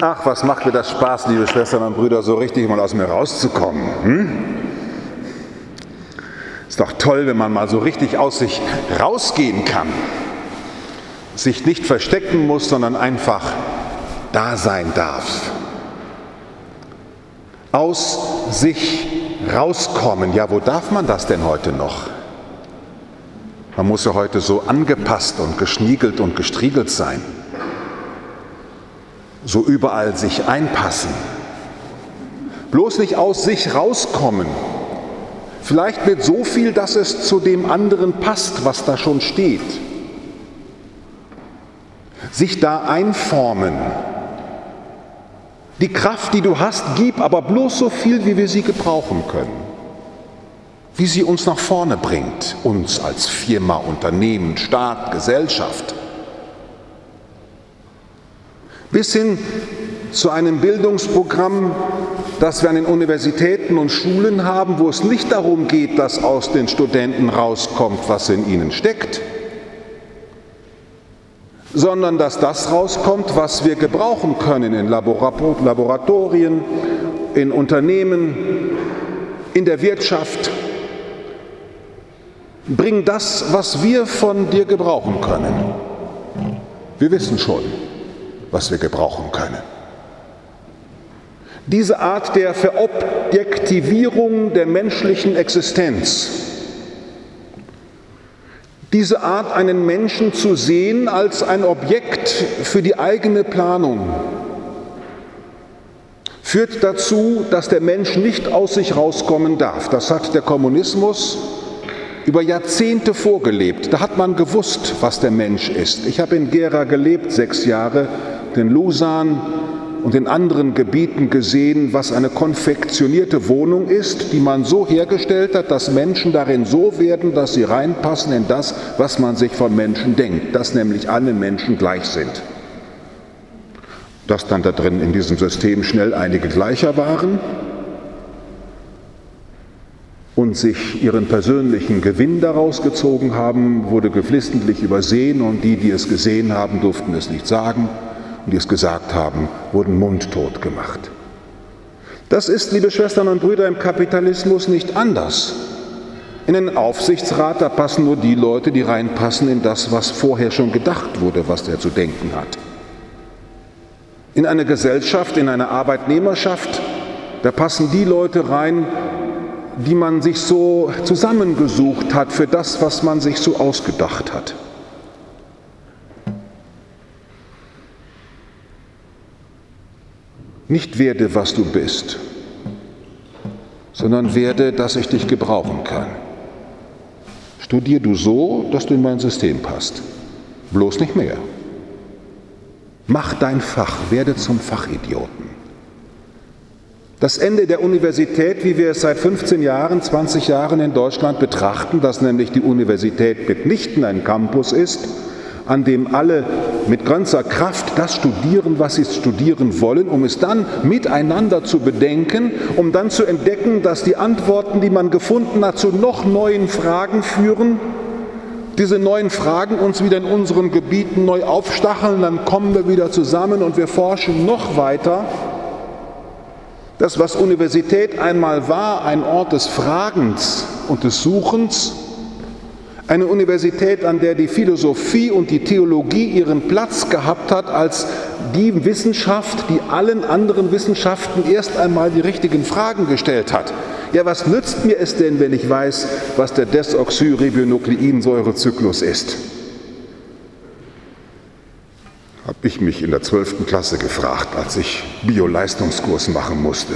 Ach, was macht mir das Spaß, liebe Schwestern und Brüder, so richtig mal aus mir rauszukommen. Hm? Ist doch toll, wenn man mal so richtig aus sich rausgehen kann. Sich nicht verstecken muss, sondern einfach da sein darf. Aus sich rauskommen. Ja, wo darf man das denn heute noch? Man muss ja heute so angepasst und geschniegelt und gestriegelt sein so überall sich einpassen. Bloß nicht aus sich rauskommen. Vielleicht mit so viel, dass es zu dem anderen passt, was da schon steht. Sich da einformen. Die Kraft, die du hast, gib aber bloß so viel, wie wir sie gebrauchen können. Wie sie uns nach vorne bringt, uns als Firma, Unternehmen, Staat, Gesellschaft bis hin zu einem Bildungsprogramm, das wir an den Universitäten und Schulen haben, wo es nicht darum geht, dass aus den Studenten rauskommt, was in ihnen steckt, sondern dass das rauskommt, was wir gebrauchen können in Laboratorien, in Unternehmen, in der Wirtschaft. Bring das, was wir von dir gebrauchen können. Wir wissen schon, was wir gebrauchen können. Diese Art der Verobjektivierung der menschlichen Existenz, diese Art, einen Menschen zu sehen als ein Objekt für die eigene Planung, führt dazu, dass der Mensch nicht aus sich rauskommen darf. Das hat der Kommunismus über Jahrzehnte vorgelebt. Da hat man gewusst, was der Mensch ist. Ich habe in Gera gelebt, sechs Jahre, den Lusan und in anderen Gebieten gesehen, was eine konfektionierte Wohnung ist, die man so hergestellt hat, dass Menschen darin so werden, dass sie reinpassen in das, was man sich von Menschen denkt, dass nämlich alle Menschen gleich sind. Dass dann da drin in diesem System schnell einige gleicher waren und sich ihren persönlichen Gewinn daraus gezogen haben, wurde geflissentlich übersehen und die, die es gesehen haben, durften es nicht sagen und die es gesagt haben, wurden mundtot gemacht. Das ist, liebe Schwestern und Brüder, im Kapitalismus nicht anders. In den Aufsichtsrat, da passen nur die Leute, die reinpassen in das, was vorher schon gedacht wurde, was der zu denken hat. In eine Gesellschaft, in eine Arbeitnehmerschaft, da passen die Leute rein, die man sich so zusammengesucht hat für das, was man sich so ausgedacht hat. Nicht werde, was du bist, sondern werde, dass ich dich gebrauchen kann. Studier du so, dass du in mein System passt. Bloß nicht mehr. Mach dein Fach, werde zum Fachidioten. Das Ende der Universität, wie wir es seit 15 Jahren, 20 Jahren in Deutschland betrachten, dass nämlich die Universität mitnichten ein Campus ist, an dem alle mit ganzer Kraft das studieren, was sie studieren wollen, um es dann miteinander zu bedenken, um dann zu entdecken, dass die Antworten, die man gefunden hat, zu noch neuen Fragen führen. Diese neuen Fragen uns wieder in unseren Gebieten neu aufstacheln, dann kommen wir wieder zusammen und wir forschen noch weiter. Das, was Universität einmal war, ein Ort des Fragens und des Suchens, eine Universität, an der die Philosophie und die Theologie ihren Platz gehabt hat als die Wissenschaft, die allen anderen Wissenschaften erst einmal die richtigen Fragen gestellt hat. Ja, was nützt mir es denn, wenn ich weiß, was der Desoxyribonukleinsäurezyklus ist? Habe ich mich in der 12. Klasse gefragt, als ich Bio-Leistungskurs machen musste.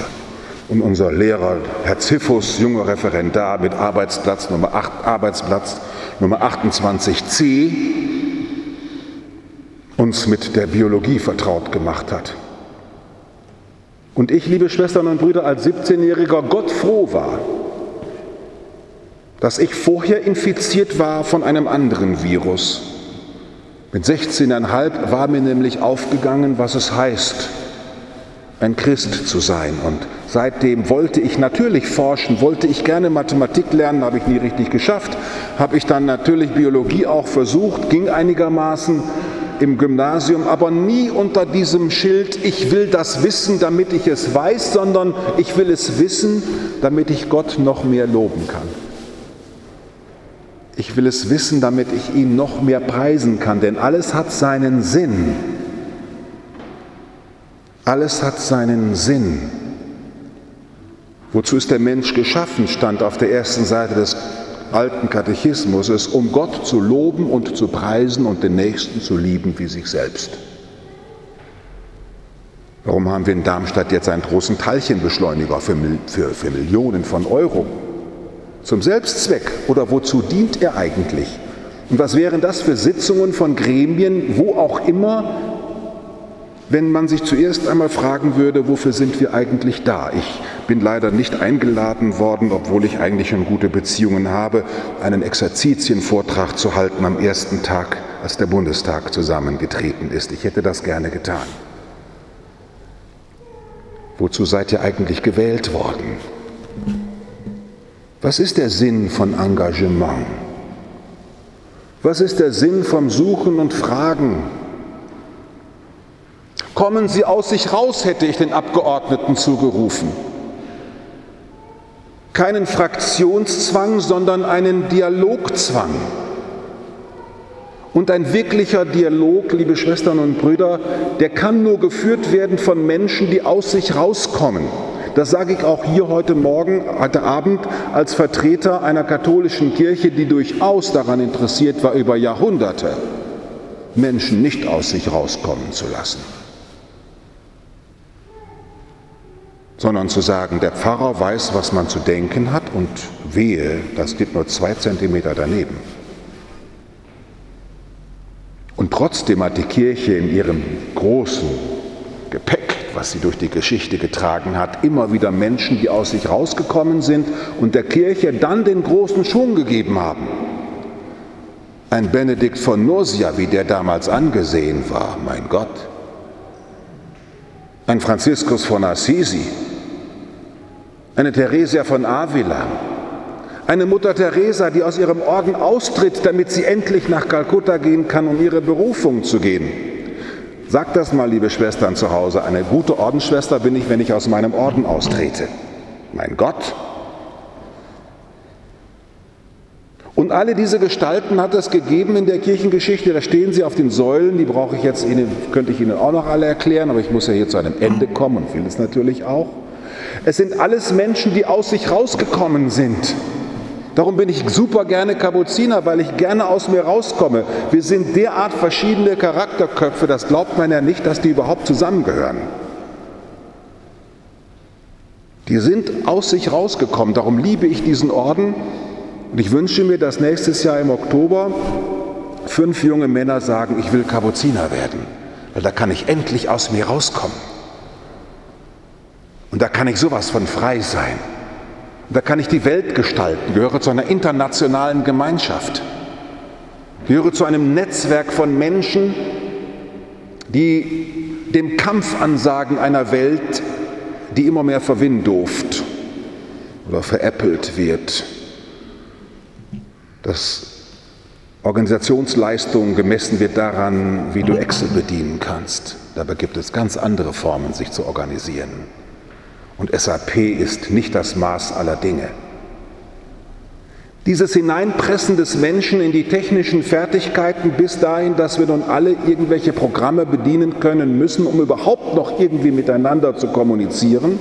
Und unser Lehrer, Herr Ziffus, junger Referendar mit Arbeitsplatz Nummer 8, Arbeitsplatz Nummer 28c uns mit der Biologie vertraut gemacht hat. Und ich, liebe Schwestern und Brüder, als 17-Jähriger Gott froh war, dass ich vorher infiziert war von einem anderen Virus. Mit 16,5 war mir nämlich aufgegangen, was es heißt, ein Christ zu sein. Und seitdem wollte ich natürlich forschen, wollte ich gerne Mathematik lernen, habe ich nie richtig geschafft. Habe ich dann natürlich Biologie auch versucht, ging einigermaßen. im Gymnasium, aber nie unter diesem Schild, ich will das wissen, damit ich es weiß, sondern ich will es wissen, damit ich Gott noch mehr loben kann. Ich will es wissen, damit ich ihn noch mehr preisen kann, denn alles hat seinen Sinn. Alles hat seinen Sinn. Wozu ist der Mensch geschaffen, stand auf der ersten Seite des alten Katechismus, es um Gott zu loben und zu preisen und den Nächsten zu lieben wie sich selbst. Warum haben wir in Darmstadt jetzt einen großen Teilchenbeschleuniger für, für, für Millionen von Euro? Zum Selbstzweck oder wozu dient er eigentlich? Und was wären das für Sitzungen von Gremien, wo auch immer, wenn man sich zuerst einmal fragen würde, wofür sind wir eigentlich da? Ich bin leider nicht eingeladen worden, obwohl ich eigentlich schon gute Beziehungen habe, einen Exerzitienvortrag zu halten am ersten Tag, als der Bundestag zusammengetreten ist. Ich hätte das gerne getan. Wozu seid ihr eigentlich gewählt worden? Was ist der Sinn von Engagement? Was ist der Sinn vom Suchen und Fragen? Kommen Sie aus sich raus, hätte ich den Abgeordneten zugerufen. Keinen Fraktionszwang, sondern einen Dialogzwang. Und ein wirklicher Dialog, liebe Schwestern und Brüder, der kann nur geführt werden von Menschen, die aus sich rauskommen. Das sage ich auch hier heute Morgen, heute Abend als Vertreter einer katholischen Kirche, die durchaus daran interessiert war, über Jahrhunderte Menschen nicht aus sich rauskommen zu lassen. sondern zu sagen, der Pfarrer weiß, was man zu denken hat und wehe, das geht nur zwei Zentimeter daneben. Und trotzdem hat die Kirche in ihrem großen Gepäck, was sie durch die Geschichte getragen hat, immer wieder Menschen, die aus sich rausgekommen sind und der Kirche dann den großen Schwung gegeben haben. Ein Benedikt von Nursia, wie der damals angesehen war, mein Gott. Ein Franziskus von Assisi, eine Theresia von Avila, eine Mutter Teresa, die aus ihrem Orden austritt, damit sie endlich nach Kalkutta gehen kann, um ihre Berufung zu gehen. Sagt das mal, liebe Schwestern zu Hause. Eine gute Ordensschwester bin ich, wenn ich aus meinem Orden austrete. Mein Gott. Und alle diese Gestalten hat es gegeben in der Kirchengeschichte. Da stehen sie auf den Säulen. Die brauche ich jetzt Ihnen, könnte ich Ihnen auch noch alle erklären, aber ich muss ja hier zu einem Ende kommen und will es natürlich auch. Es sind alles Menschen, die aus sich rausgekommen sind. Darum bin ich super gerne Kapuziner, weil ich gerne aus mir rauskomme. Wir sind derart verschiedene Charakterköpfe, das glaubt man ja nicht, dass die überhaupt zusammengehören. Die sind aus sich rausgekommen. Darum liebe ich diesen Orden. Und ich wünsche mir, dass nächstes Jahr im Oktober fünf junge Männer sagen, ich will Kapuziner werden, weil da kann ich endlich aus mir rauskommen. Und da kann ich sowas von frei sein. Da kann ich die Welt gestalten, gehöre zu einer internationalen Gemeinschaft, gehöre zu einem Netzwerk von Menschen, die dem Kampf ansagen einer Welt, die immer mehr verwindoft oder veräppelt wird, dass Organisationsleistung gemessen wird daran, wie du Excel bedienen kannst. Dabei gibt es ganz andere Formen, sich zu organisieren. Und SAP ist nicht das Maß aller Dinge. Dieses Hineinpressen des Menschen in die technischen Fertigkeiten bis dahin, dass wir nun alle irgendwelche Programme bedienen können müssen, um überhaupt noch irgendwie miteinander zu kommunizieren.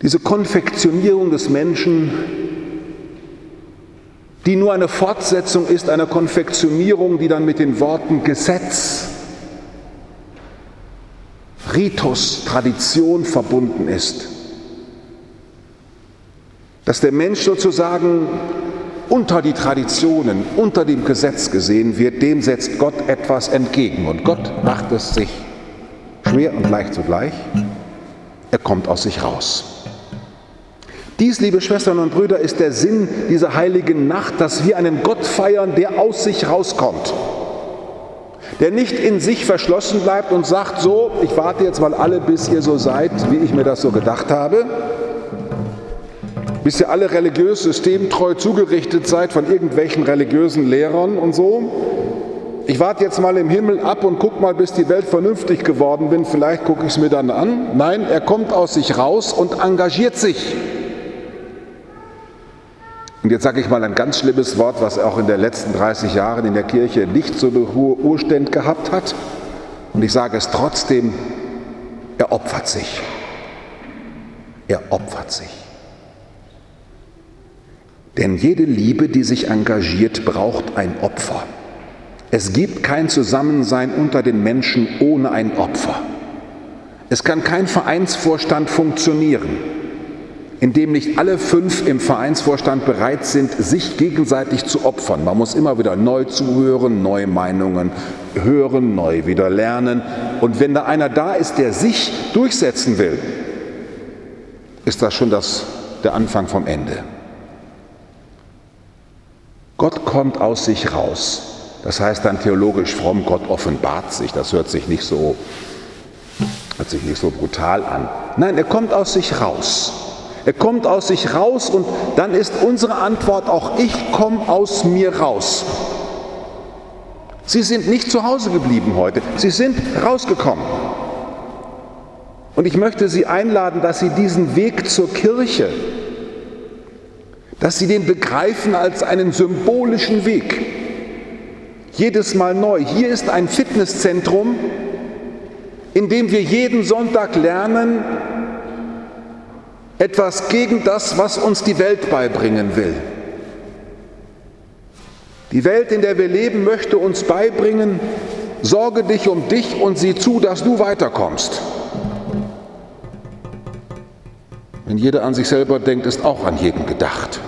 Diese Konfektionierung des Menschen, die nur eine Fortsetzung ist einer Konfektionierung, die dann mit den Worten Gesetz, Ritus, Tradition verbunden ist. Dass der Mensch sozusagen unter die Traditionen, unter dem Gesetz gesehen wird, dem setzt Gott etwas entgegen. Und Gott macht es sich schwer und leicht zugleich. Er kommt aus sich raus. Dies, liebe Schwestern und Brüder, ist der Sinn dieser heiligen Nacht, dass wir einen Gott feiern, der aus sich rauskommt der nicht in sich verschlossen bleibt und sagt, so, ich warte jetzt mal alle, bis ihr so seid, wie ich mir das so gedacht habe, bis ihr alle religiös systemtreu zugerichtet seid von irgendwelchen religiösen Lehrern und so, ich warte jetzt mal im Himmel ab und guck mal, bis die Welt vernünftig geworden bin, vielleicht gucke ich es mir dann an. Nein, er kommt aus sich raus und engagiert sich. Und jetzt sage ich mal ein ganz schlimmes Wort, was auch in den letzten 30 Jahren in der Kirche nicht so eine hohe Urständ gehabt hat. Und ich sage es trotzdem, er opfert sich. Er opfert sich. Denn jede Liebe, die sich engagiert, braucht ein Opfer. Es gibt kein Zusammensein unter den Menschen ohne ein Opfer. Es kann kein Vereinsvorstand funktionieren, in dem nicht alle fünf im Vereinsvorstand bereit sind, sich gegenseitig zu opfern. Man muss immer wieder neu zuhören, neue Meinungen hören, neu wieder lernen. Und wenn da einer da ist, der sich durchsetzen will, ist das schon das, der Anfang vom Ende. Gott kommt aus sich raus. Das heißt dann theologisch fromm, Gott offenbart sich. Das hört sich nicht so, hört sich nicht so brutal an. Nein, er kommt aus sich raus. Er kommt aus sich raus und dann ist unsere Antwort auch, ich komme aus mir raus. Sie sind nicht zu Hause geblieben heute, sie sind rausgekommen. Und ich möchte Sie einladen, dass Sie diesen Weg zur Kirche, dass Sie den begreifen als einen symbolischen Weg. Jedes Mal neu. Hier ist ein Fitnesszentrum, in dem wir jeden Sonntag lernen, etwas gegen das, was uns die Welt beibringen will. Die Welt, in der wir leben, möchte uns beibringen, sorge dich um dich und sieh zu, dass du weiterkommst. Wenn jeder an sich selber denkt, ist auch an jeden gedacht.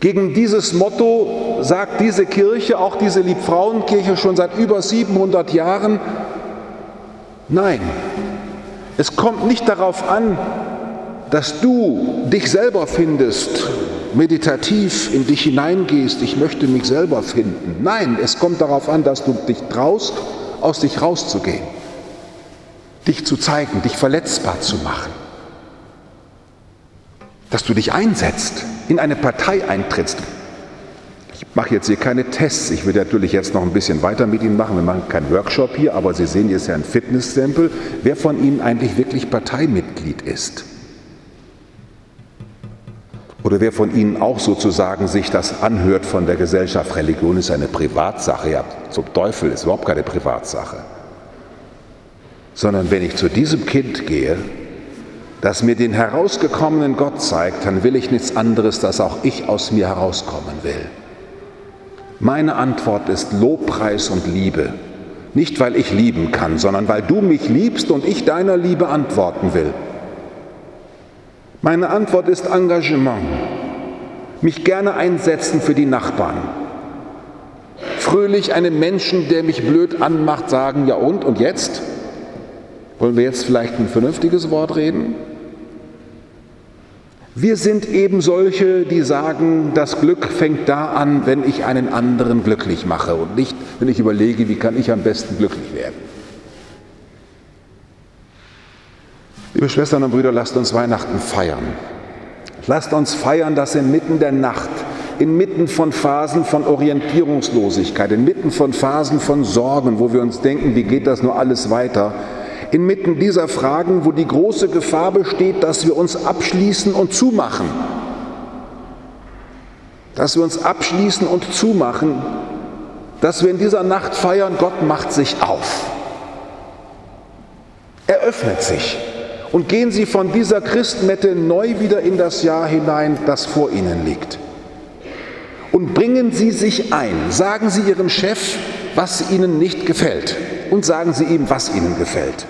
Gegen dieses Motto sagt diese Kirche, auch diese Liebfrauenkirche schon seit über 700 Jahren, nein, es kommt nicht darauf an, dass du dich selber findest, meditativ in dich hineingehst, ich möchte mich selber finden. Nein, es kommt darauf an, dass du dich traust, aus dich rauszugehen, dich zu zeigen, dich verletzbar zu machen dass du dich einsetzt, in eine Partei eintrittst. Ich mache jetzt hier keine Tests. Ich würde natürlich jetzt noch ein bisschen weiter mit Ihnen machen. Wir machen keinen Workshop hier, aber Sie sehen, hier ist ja ein Fitnesstempel. Wer von Ihnen eigentlich wirklich Parteimitglied ist? Oder wer von Ihnen auch sozusagen sich das anhört von der Gesellschaft, Religion ist eine Privatsache, ja, zum Teufel ist überhaupt keine Privatsache. Sondern wenn ich zu diesem Kind gehe, das mir den herausgekommenen Gott zeigt, dann will ich nichts anderes, dass auch ich aus mir herauskommen will. Meine Antwort ist Lobpreis und Liebe. Nicht, weil ich lieben kann, sondern weil du mich liebst und ich deiner Liebe antworten will. Meine Antwort ist Engagement. Mich gerne einsetzen für die Nachbarn. Fröhlich einem Menschen, der mich blöd anmacht, sagen, ja und, und jetzt? Wollen wir jetzt vielleicht ein vernünftiges Wort reden? Wir sind eben solche, die sagen, das Glück fängt da an, wenn ich einen anderen glücklich mache und nicht, wenn ich überlege, wie kann ich am besten glücklich werden. Liebe Schwestern und Brüder, lasst uns Weihnachten feiern. Lasst uns feiern, dass inmitten der Nacht, inmitten von Phasen von Orientierungslosigkeit, inmitten von Phasen von Sorgen, wo wir uns denken, wie geht das nur alles weiter, inmitten dieser Fragen, wo die große Gefahr besteht, dass wir uns abschließen und zumachen. Dass wir uns abschließen und zumachen, dass wir in dieser Nacht feiern, Gott macht sich auf. Er öffnet sich. Und gehen Sie von dieser Christmette neu wieder in das Jahr hinein, das vor Ihnen liegt. Und bringen Sie sich ein. Sagen Sie Ihrem Chef, was Ihnen nicht gefällt. Und sagen Sie ihm, was Ihnen gefällt.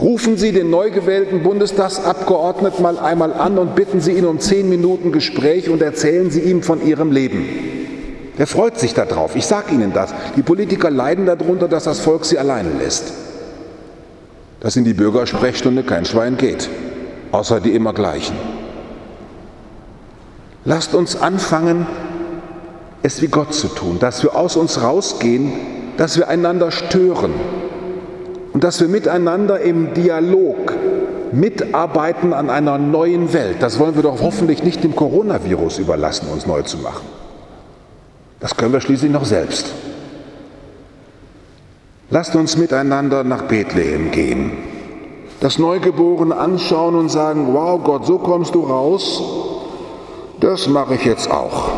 Rufen Sie den neu gewählten Bundestagsabgeordneten mal einmal an und bitten Sie ihn um zehn Minuten Gespräch und erzählen Sie ihm von Ihrem Leben. Er freut sich darauf. Ich sage Ihnen das. Die Politiker leiden darunter, dass das Volk sie alleine lässt. Dass in die Bürgersprechstunde kein Schwein geht, außer die immer gleichen. Lasst uns anfangen, es wie Gott zu tun, dass wir aus uns rausgehen, dass wir einander stören, und dass wir miteinander im Dialog mitarbeiten an einer neuen Welt. Das wollen wir doch hoffentlich nicht dem Coronavirus überlassen, uns neu zu machen. Das können wir schließlich noch selbst. Lasst uns miteinander nach Bethlehem gehen, das Neugeborene anschauen und sagen, wow Gott, so kommst du raus, das mache ich jetzt auch.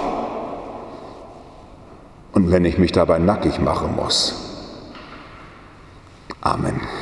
Und wenn ich mich dabei nackig machen muss. Amen.